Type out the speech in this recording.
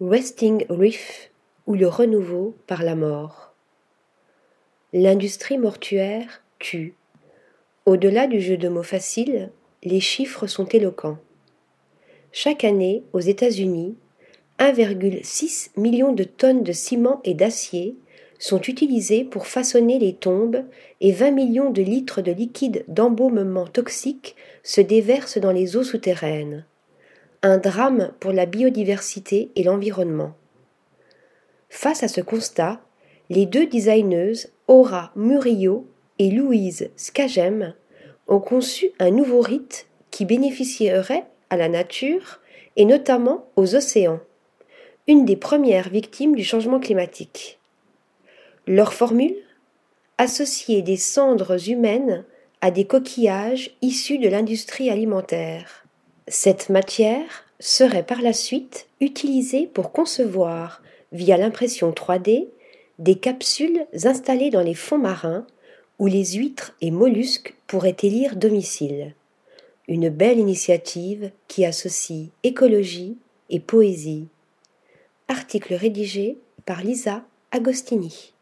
Resting Reef ou le renouveau par la mort. L'industrie mortuaire tue. Au-delà du jeu de mots facile, les chiffres sont éloquents. Chaque année, aux États-Unis, 1,6 million de tonnes de ciment et d'acier sont utilisées pour façonner les tombes et 20 millions de litres de liquide d'embaumement toxique se déversent dans les eaux souterraines un drame pour la biodiversité et l'environnement. Face à ce constat, les deux designeuses Aura Murillo et Louise Skagem ont conçu un nouveau rite qui bénéficierait à la nature et notamment aux océans, une des premières victimes du changement climatique. Leur formule Associer des cendres humaines à des coquillages issus de l'industrie alimentaire. Cette matière serait par la suite utilisée pour concevoir, via l'impression 3D, des capsules installées dans les fonds marins où les huîtres et mollusques pourraient élire domicile. Une belle initiative qui associe écologie et poésie. Article rédigé par Lisa Agostini.